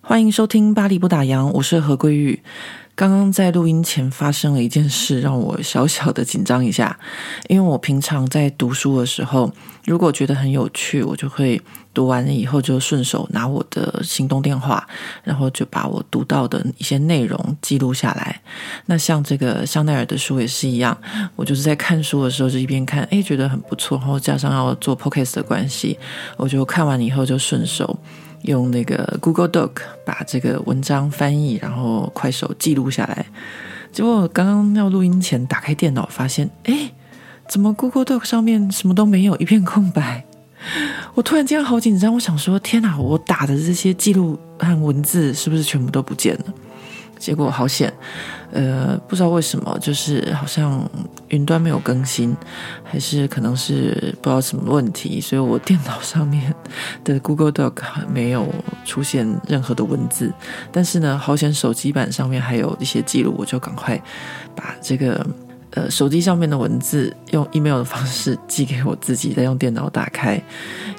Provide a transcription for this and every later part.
欢迎收听《巴黎不打烊》，我是何桂玉。刚刚在录音前发生了一件事，让我小小的紧张一下。因为我平常在读书的时候，如果觉得很有趣，我就会读完了以后就顺手拿我的行动电话，然后就把我读到的一些内容记录下来。那像这个香奈儿的书也是一样，我就是在看书的时候就一边看，诶，觉得很不错，然后加上要做 p o c a s t 的关系，我就看完以后就顺手。用那个 Google Doc 把这个文章翻译，然后快手记录下来。结果刚刚要录音前打开电脑，发现，哎，怎么 Google Doc 上面什么都没有，一片空白？我突然间好紧张，我想说，天哪，我打的这些记录和文字是不是全部都不见了？结果好险，呃，不知道为什么，就是好像云端没有更新，还是可能是不知道什么问题，所以我电脑上面的 Google Doc 没有出现任何的文字。但是呢，好险手机版上面还有一些记录，我就赶快把这个呃手机上面的文字用 email 的方式寄给我自己，再用电脑打开。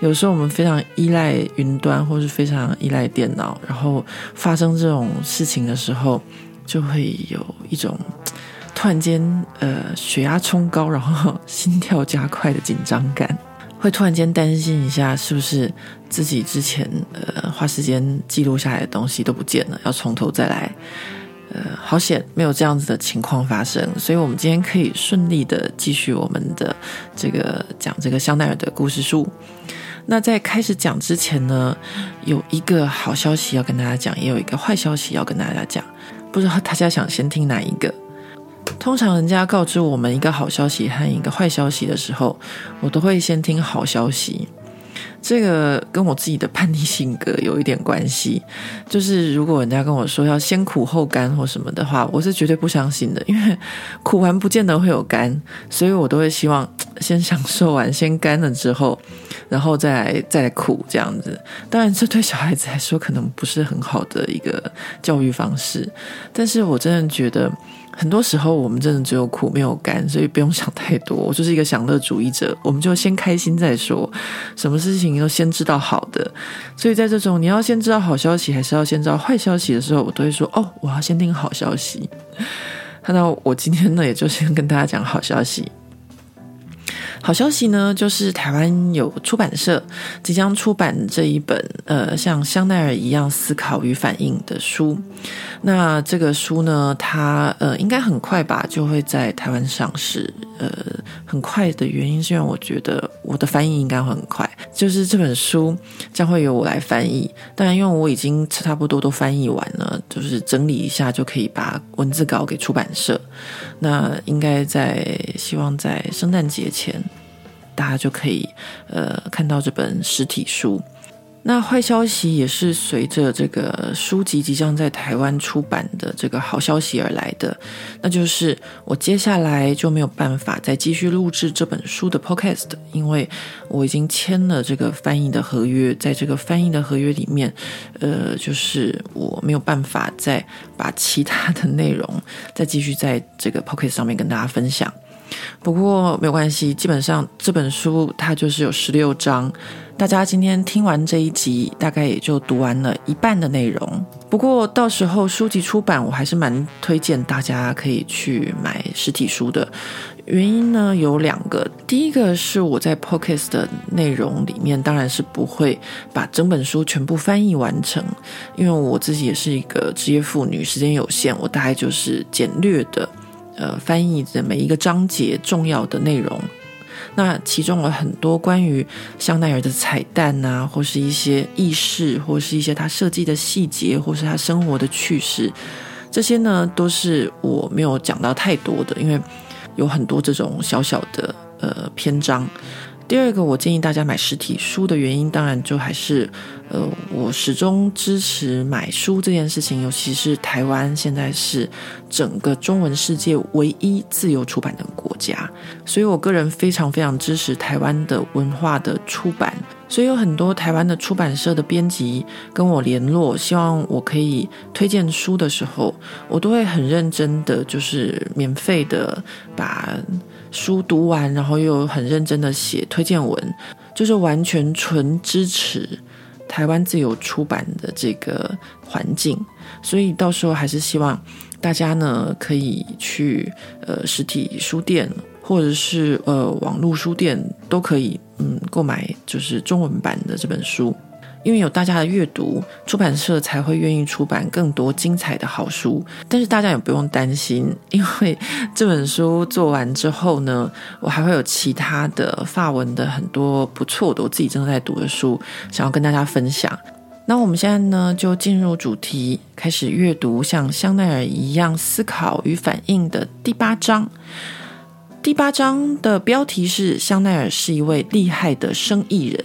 有时候我们非常依赖云端，或是非常依赖电脑，然后发生这种事情的时候，就会有一种突然间呃血压冲高，然后心跳加快的紧张感，会突然间担心一下是不是自己之前呃花时间记录下来的东西都不见了，要从头再来。呃，好险没有这样子的情况发生，所以我们今天可以顺利的继续我们的这个讲这个香奈儿的故事书。那在开始讲之前呢，有一个好消息要跟大家讲，也有一个坏消息要跟大家讲。不知道大家想先听哪一个？通常人家告知我们一个好消息和一个坏消息的时候，我都会先听好消息。这个跟我自己的叛逆性格有一点关系，就是如果人家跟我说要先苦后甘或什么的话，我是绝对不相信的，因为苦完不见得会有甘，所以我都会希望先享受完，先甘了之后，然后再来再来苦这样子。当然，这对小孩子来说可能不是很好的一个教育方式，但是我真的觉得。很多时候我们真的只有苦没有甘，所以不用想太多。我就是一个享乐主义者，我们就先开心再说。什么事情都先知道好的，所以在这种你要先知道好消息，还是要先知道坏消息的时候，我都会说：哦，我要先听好消息。看到我今天呢，也就先跟大家讲好消息。好消息呢，就是台湾有出版社即将出版这一本呃，像香奈儿一样思考与反应的书。那这个书呢，它呃应该很快吧，就会在台湾上市。呃，很快的原因是因为我觉得我的翻译应该会很快，就是这本书将会由我来翻译。当然，因为我已经差不多都翻译完了，就是整理一下就可以把文字稿给出版社。那应该在希望在圣诞节前。大家就可以呃看到这本实体书。那坏消息也是随着这个书籍即将在台湾出版的这个好消息而来的，那就是我接下来就没有办法再继续录制这本书的 podcast，因为我已经签了这个翻译的合约，在这个翻译的合约里面，呃，就是我没有办法再把其他的内容再继续在这个 podcast 上面跟大家分享。不过没有关系，基本上这本书它就是有十六章，大家今天听完这一集，大概也就读完了一半的内容。不过到时候书籍出版，我还是蛮推荐大家可以去买实体书的。原因呢有两个，第一个是我在 p o c a s t 的内容里面，当然是不会把整本书全部翻译完成，因为我自己也是一个职业妇女，时间有限，我大概就是简略的。呃，翻译的每一个章节重要的内容，那其中有很多关于香奈儿的彩蛋啊，或是一些轶事，或是一些他设计的细节，或是他生活的趣事，这些呢都是我没有讲到太多的，因为有很多这种小小的呃篇章。第二个，我建议大家买实体书的原因，当然就还是，呃，我始终支持买书这件事情，尤其是台湾现在是整个中文世界唯一自由出版的国家，所以我个人非常非常支持台湾的文化的出版，所以有很多台湾的出版社的编辑跟我联络，希望我可以推荐书的时候，我都会很认真的，就是免费的把。书读完，然后又很认真的写推荐文，就是完全纯支持台湾自由出版的这个环境。所以到时候还是希望大家呢可以去呃实体书店或者是呃网络书店都可以，嗯，购买就是中文版的这本书。因为有大家的阅读，出版社才会愿意出版更多精彩的好书。但是大家也不用担心，因为这本书做完之后呢，我还会有其他的法文的很多不错的，我自己正在读的书，想要跟大家分享。那我们现在呢，就进入主题，开始阅读像香奈儿一样思考与反应的第八章。第八章的标题是：香奈儿是一位厉害的生意人。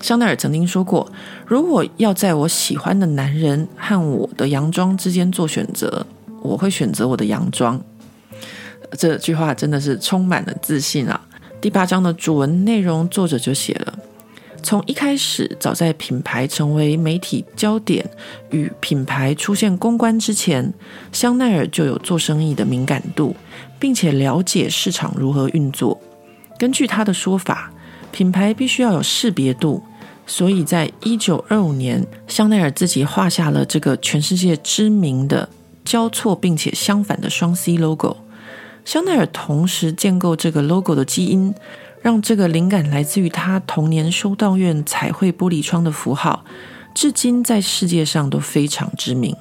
香奈儿曾经说过：“如果要在我喜欢的男人和我的洋装之间做选择，我会选择我的洋装。”这句话真的是充满了自信啊！第八章的主文内容，作者就写了：从一开始，早在品牌成为媒体焦点与品牌出现公关之前，香奈儿就有做生意的敏感度，并且了解市场如何运作。根据他的说法。品牌必须要有识别度，所以在一九二五年，香奈儿自己画下了这个全世界知名的交错并且相反的双 C logo。香奈儿同时建构这个 logo 的基因，让这个灵感来自于他童年修道院彩绘玻璃窗的符号，至今在世界上都非常知名。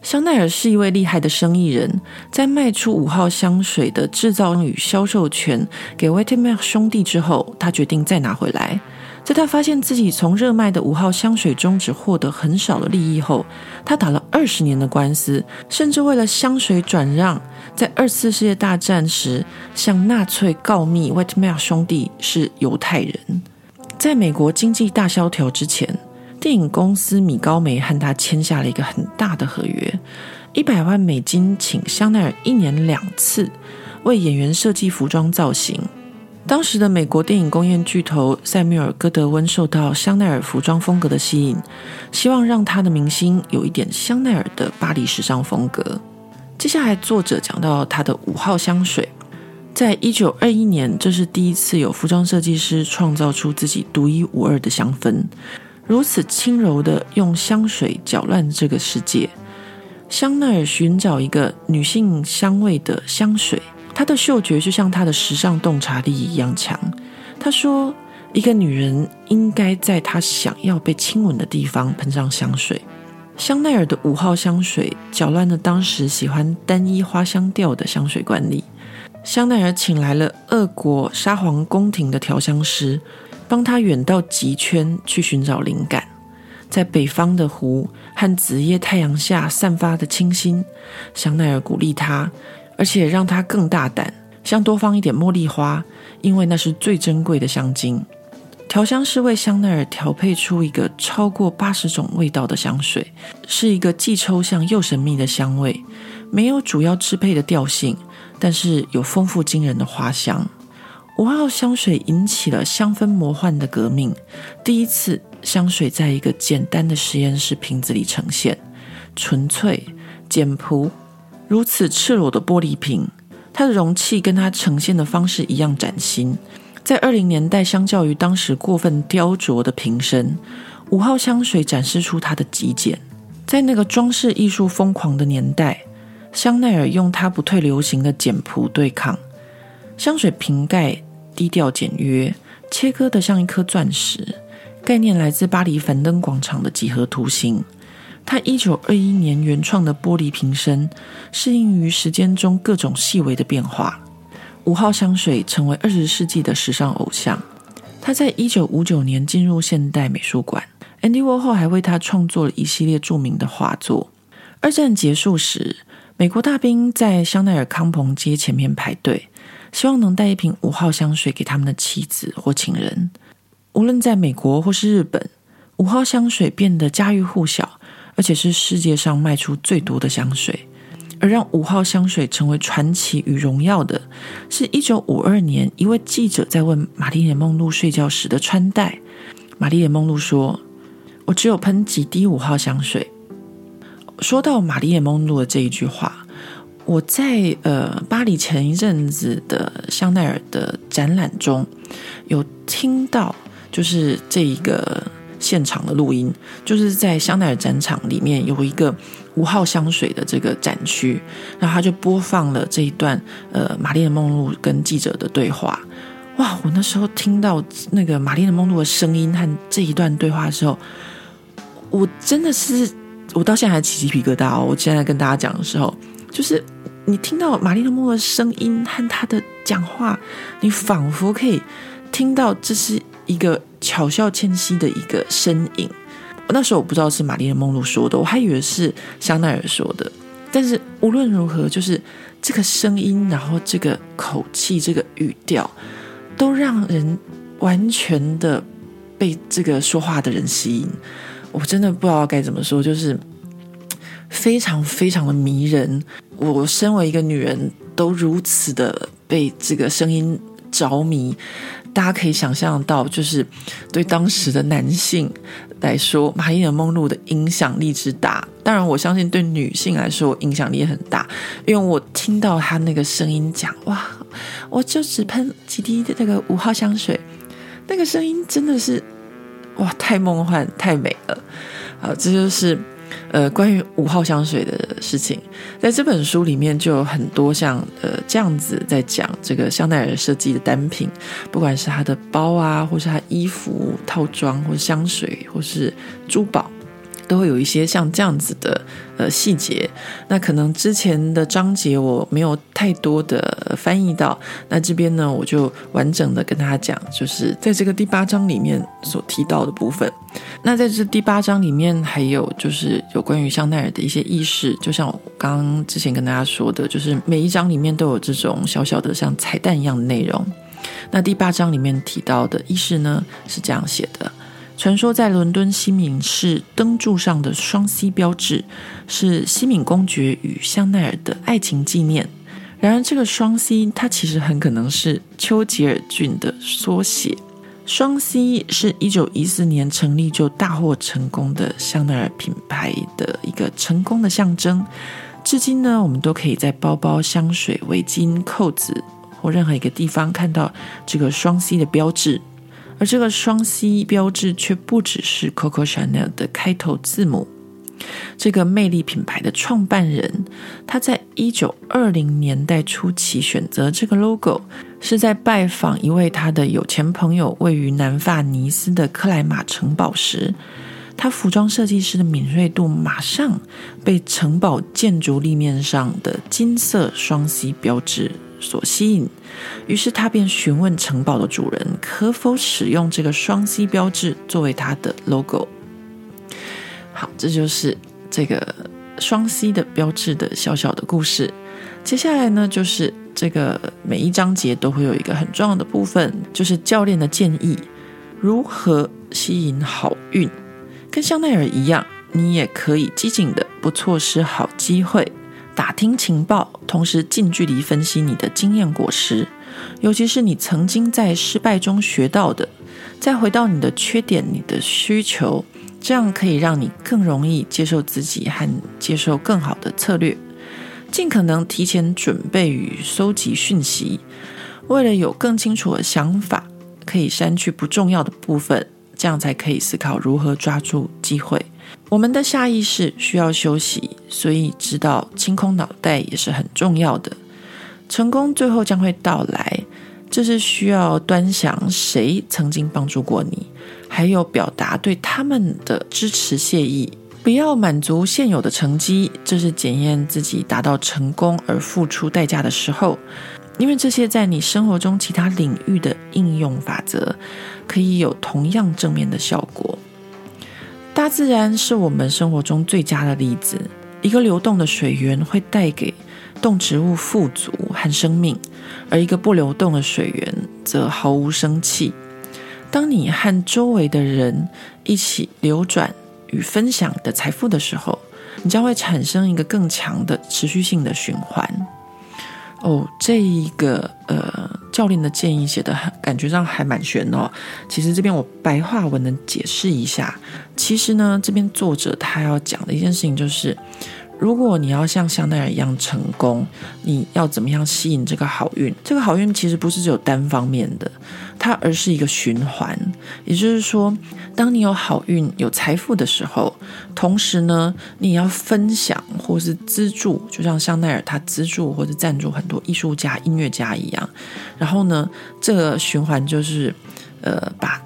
香奈儿是一位厉害的生意人，在卖出五号香水的制造与销售权给 Wetmels 兄弟之后，他决定再拿回来。在他发现自己从热卖的五号香水中只获得很少的利益后，他打了二十年的官司，甚至为了香水转让，在二次世界大战时向纳粹告密 Wetmels 兄弟是犹太人。在美国经济大萧条之前。电影公司米高梅和他签下了一个很大的合约，一百万美金，请香奈儿一年两次为演员设计服装造型。当时的美国电影工业巨头塞缪尔·戈德温受到香奈儿服装风格的吸引，希望让他的明星有一点香奈儿的巴黎时尚风格。接下来，作者讲到他的五号香水，在一九二一年，这是第一次有服装设计师创造出自己独一无二的香氛。如此轻柔地用香水搅乱这个世界，香奈儿寻找一个女性香味的香水，她的嗅觉就像她的时尚洞察力一样强。她说，一个女人应该在她想要被亲吻的地方喷上香水。香奈儿的五号香水搅乱了当时喜欢单一花香调的香水惯例。香奈儿请来了俄国沙皇宫廷的调香师。帮他远到极圈去寻找灵感，在北方的湖和紫夜太阳下散发的清新。香奈儿鼓励他，而且让他更大胆，想多放一点茉莉花，因为那是最珍贵的香精。调香师为香奈儿调配出一个超过八十种味道的香水，是一个既抽象又神秘的香味，没有主要支配的调性，但是有丰富惊人的花香。五号香水引起了香氛魔幻的革命。第一次，香水在一个简单的实验室瓶子里呈现，纯粹、简朴，如此赤裸的玻璃瓶，它的容器跟它呈现的方式一样崭新。在二零年代，相较于当时过分雕琢的瓶身，五号香水展示出它的极简。在那个装饰艺术疯狂的年代，香奈儿用它不退流行的简朴对抗香水瓶盖。低调简约，切割得像一颗钻石。概念来自巴黎凡登广场的几何图形。它一九二一年原创的玻璃瓶身，适应于时间中各种细微的变化。五号香水成为二十世纪的时尚偶像。他在一九五九年进入现代美术馆，Andy Warhol 还为他创作了一系列著名的画作。二战结束时，美国大兵在香奈儿康朋街前面排队。希望能带一瓶五号香水给他们的妻子或情人。无论在美国或是日本，五号香水变得家喻户晓，而且是世界上卖出最多的香水。而让五号香水成为传奇与荣耀的，是一九五二年一位记者在问玛丽莲梦露睡觉时的穿戴。玛丽莲梦露说：“我只有喷几滴五号香水。”说到玛丽莲梦露的这一句话，我在呃巴黎前一阵子的香奈儿的展览中有听到，就是这一个现场的录音，就是在香奈儿展场里面有一个。五号香水的这个展区，然后他就播放了这一段呃玛丽莲梦露跟记者的对话。哇！我那时候听到那个玛丽莲梦露的声音和这一段对话的时候，我真的是我到现在还起鸡皮疙瘩哦。我现在跟大家讲的时候，就是你听到玛丽莲梦露的声音和她的讲话，你仿佛可以听到这是一个巧笑倩兮的一个身影。那时候我不知道是玛丽莲梦露说的，我还以为是香奈儿说的。但是无论如何，就是这个声音，然后这个口气，这个语调，都让人完全的被这个说话的人吸引。我真的不知道该怎么说，就是非常非常的迷人。我身为一个女人，都如此的被这个声音着迷。大家可以想象到，就是对当时的男性来说，玛丽莲梦露的影响力之大。当然，我相信对女性来说，影响力也很大。因为我听到她那个声音讲：“哇，我就只喷几滴的这个五号香水。”那个声音真的是哇，太梦幻、太美了。好，这就是。呃，关于五号香水的事情，在这本书里面就有很多像呃这样子在讲这个香奈儿设计的单品，不管是它的包啊，或是它衣服套装，或是香水，或是珠宝。都会有一些像这样子的呃细节，那可能之前的章节我没有太多的翻译到，那这边呢我就完整的跟大家讲，就是在这个第八章里面所提到的部分。那在这第八章里面还有就是有关于香奈儿的一些意识，就像我刚刚之前跟大家说的，就是每一章里面都有这种小小的像彩蛋一样的内容。那第八章里面提到的意识呢是这样写的。传说在伦敦西敏寺灯柱上的双 C 标志，是西敏公爵与香奈儿的爱情纪念。然而，这个双 C 它其实很可能是丘吉尔郡的缩写。双 C 是一九一四年成立就大获成功的香奈儿品牌的一个成功的象征。至今呢，我们都可以在包包、香水、围巾、扣子或任何一个地方看到这个双 C 的标志。而这个双 C 标志却不只是 Coco Chanel 的开头字母。这个魅力品牌的创办人，他在一九二零年代初期选择这个 logo，是在拜访一位他的有钱朋友位于南法尼斯的克莱马城堡时，他服装设计师的敏锐度马上被城堡建筑立面上的金色双 C 标志所吸引，于是他便询问城堡的主人可否使用这个双 C 标志作为他的 logo。好，这就是这个双 C 的标志的小小的故事。接下来呢，就是这个每一章节都会有一个很重要的部分，就是教练的建议，如何吸引好运。跟香奈儿一样，你也可以机警的不错失好机会。打听情报，同时近距离分析你的经验果实，尤其是你曾经在失败中学到的，再回到你的缺点、你的需求，这样可以让你更容易接受自己和接受更好的策略。尽可能提前准备与搜集讯息，为了有更清楚的想法，可以删去不重要的部分，这样才可以思考如何抓住机会。我们的下意识需要休息，所以知道清空脑袋也是很重要的。成功最后将会到来，这是需要端详谁曾经帮助过你，还有表达对他们的支持谢意。不要满足现有的成绩，这是检验自己达到成功而付出代价的时候，因为这些在你生活中其他领域的应用法则，可以有同样正面的效果。大自然是我们生活中最佳的例子。一个流动的水源会带给动植物富足和生命，而一个不流动的水源则毫无生气。当你和周围的人一起流转与分享的财富的时候，你将会产生一个更强的持续性的循环。哦，这一个呃教练的建议写的很，感觉上还蛮玄哦。其实这边我白话文能解释一下，其实呢，这边作者他要讲的一件事情就是。如果你要像香奈儿一样成功，你要怎么样吸引这个好运？这个好运其实不是只有单方面的，它而是一个循环。也就是说，当你有好运、有财富的时候，同时呢，你也要分享或是资助，就像香奈儿他资助或者赞助很多艺术家、音乐家一样。然后呢，这个循环就是，呃，把。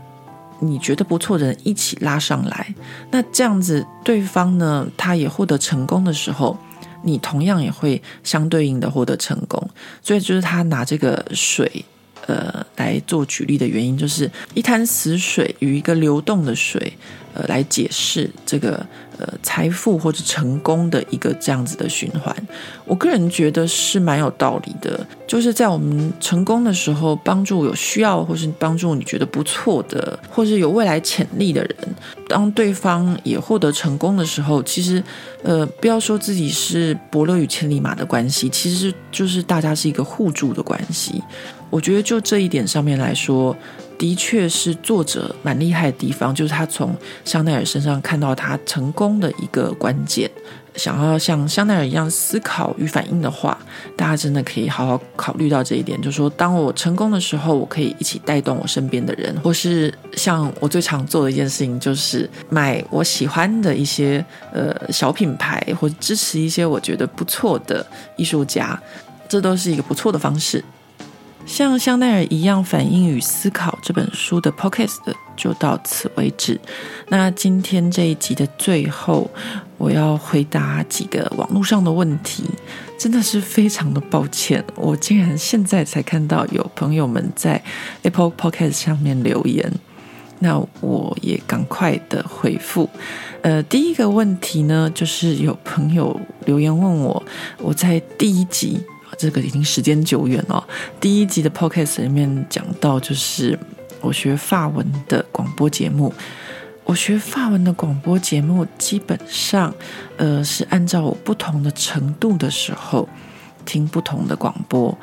你觉得不错的人一起拉上来，那这样子对方呢，他也获得成功的时候，你同样也会相对应的获得成功。所以就是他拿这个水，呃，来做举例的原因，就是一滩死水与一个流动的水。呃，来解释这个呃财富或者成功的一个这样子的循环，我个人觉得是蛮有道理的。就是在我们成功的时候，帮助有需要或是帮助你觉得不错的，或是有未来潜力的人，当对方也获得成功的时候，其实呃，不要说自己是伯乐与千里马的关系，其实就是大家是一个互助的关系。我觉得就这一点上面来说。的确是作者蛮厉害的地方，就是他从香奈儿身上看到他成功的一个关键。想要像香奈儿一样思考与反应的话，大家真的可以好好考虑到这一点。就是说，当我成功的时候，我可以一起带动我身边的人，或是像我最常做的一件事情，就是买我喜欢的一些呃小品牌，或支持一些我觉得不错的艺术家，这都是一个不错的方式。像香奈儿一样反应与思考这本书的 podcast 就到此为止。那今天这一集的最后，我要回答几个网络上的问题，真的是非常的抱歉，我竟然现在才看到有朋友们在 Apple Podcast 上面留言，那我也赶快的回复。呃，第一个问题呢，就是有朋友留言问我，我在第一集。这个已经时间久远了。第一集的 podcast 里面讲到，就是我学法文的广播节目。我学法文的广播节目，基本上，呃，是按照我不同的程度的时候听不同的广播。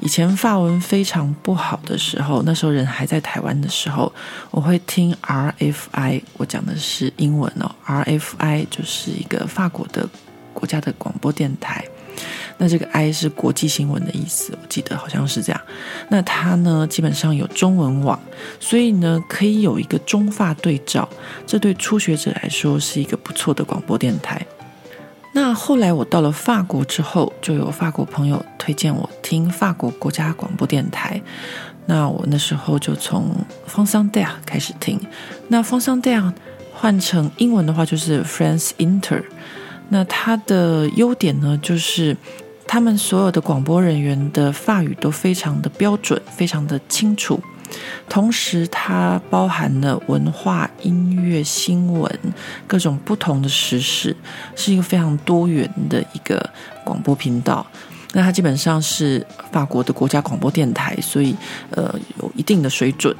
以前法文非常不好的时候，那时候人还在台湾的时候，我会听 RFI。我讲的是英文哦，RFI 就是一个法国的国家的广播电台。那这个 I 是国际新闻的意思，我记得好像是这样。那它呢，基本上有中文网，所以呢，可以有一个中法对照，这对初学者来说是一个不错的广播电台。那后来我到了法国之后，就有法国朋友推荐我听法国国家广播电台。那我那时候就从 France Inter 开始听。那 France Inter 换成英文的话就是 France Inter。那它的优点呢，就是他们所有的广播人员的法语都非常的标准，非常的清楚。同时，它包含了文化、音乐、新闻各种不同的时事，是一个非常多元的一个广播频道。那它基本上是法国的国家广播电台，所以呃有一定的水准。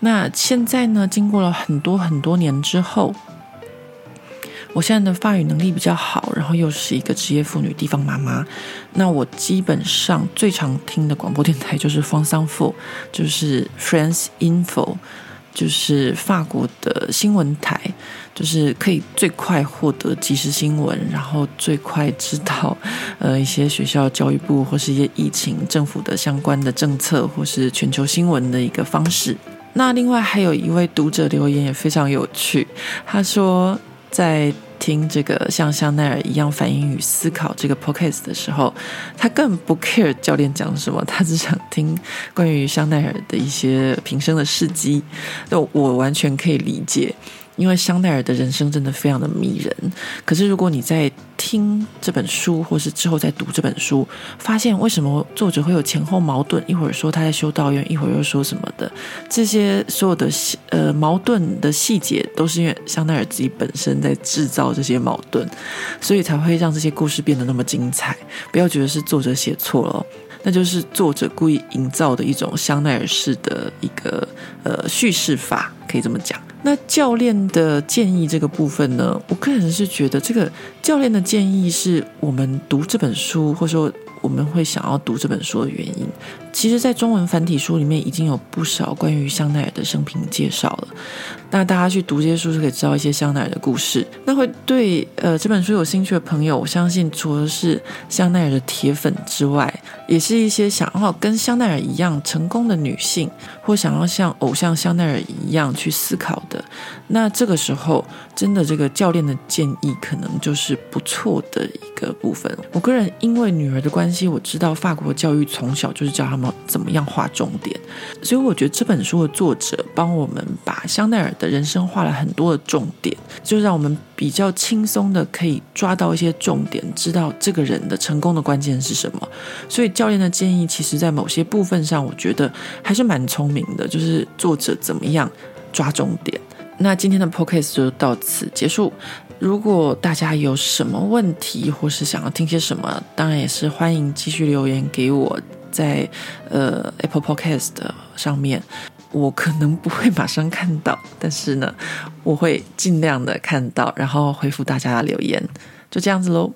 那现在呢，经过了很多很多年之后。我现在的法语能力比较好，然后又是一个职业妇女、地方妈妈。那我基本上最常听的广播电台就是 France Info，就是 France Info，就是法国的新闻台，就是可以最快获得即时新闻，然后最快知道呃一些学校教育部或是一些疫情政府的相关的政策或是全球新闻的一个方式。那另外还有一位读者留言也非常有趣，他说在。听这个像香奈儿一样反应与思考这个 podcast 的时候，他更不 care 教练讲什么，他只想听关于香奈儿的一些平生的事迹。那我完全可以理解，因为香奈儿的人生真的非常的迷人。可是如果你在听这本书，或是之后再读这本书，发现为什么作者会有前后矛盾？一会儿说他在修道院，一会儿又说什么的，这些所有的呃矛盾的细节，都是因为香奈儿自己本身在制造这些矛盾，所以才会让这些故事变得那么精彩。不要觉得是作者写错了，那就是作者故意营造的一种香奈儿式的一个呃叙事法，可以这么讲。那教练的建议这个部分呢，我个人是觉得这个教练的建议是我们读这本书，或者说我们会想要读这本书的原因。其实，在中文繁体书里面已经有不少关于香奈儿的生平介绍了。那大家去读这些书是可以知道一些香奈儿的故事。那会对呃这本书有兴趣的朋友，我相信除了是香奈儿的铁粉之外，也是一些想要跟香奈儿一样成功的女性，或想要像偶像香奈儿一样去思考的。那这个时候，真的这个教练的建议可能就是不错的一个部分。我个人因为女儿的关系，我知道法国教育从小就是教他们。怎么样画重点？所以我觉得这本书的作者帮我们把香奈儿的人生画了很多的重点，就让我们比较轻松的可以抓到一些重点，知道这个人的成功的关键是什么。所以教练的建议，其实在某些部分上，我觉得还是蛮聪明的，就是作者怎么样抓重点。那今天的 podcast 就到此结束。如果大家有什么问题，或是想要听些什么，当然也是欢迎继续留言给我。在呃 Apple Podcast 上面，我可能不会马上看到，但是呢，我会尽量的看到，然后回复大家的留言，就这样子喽。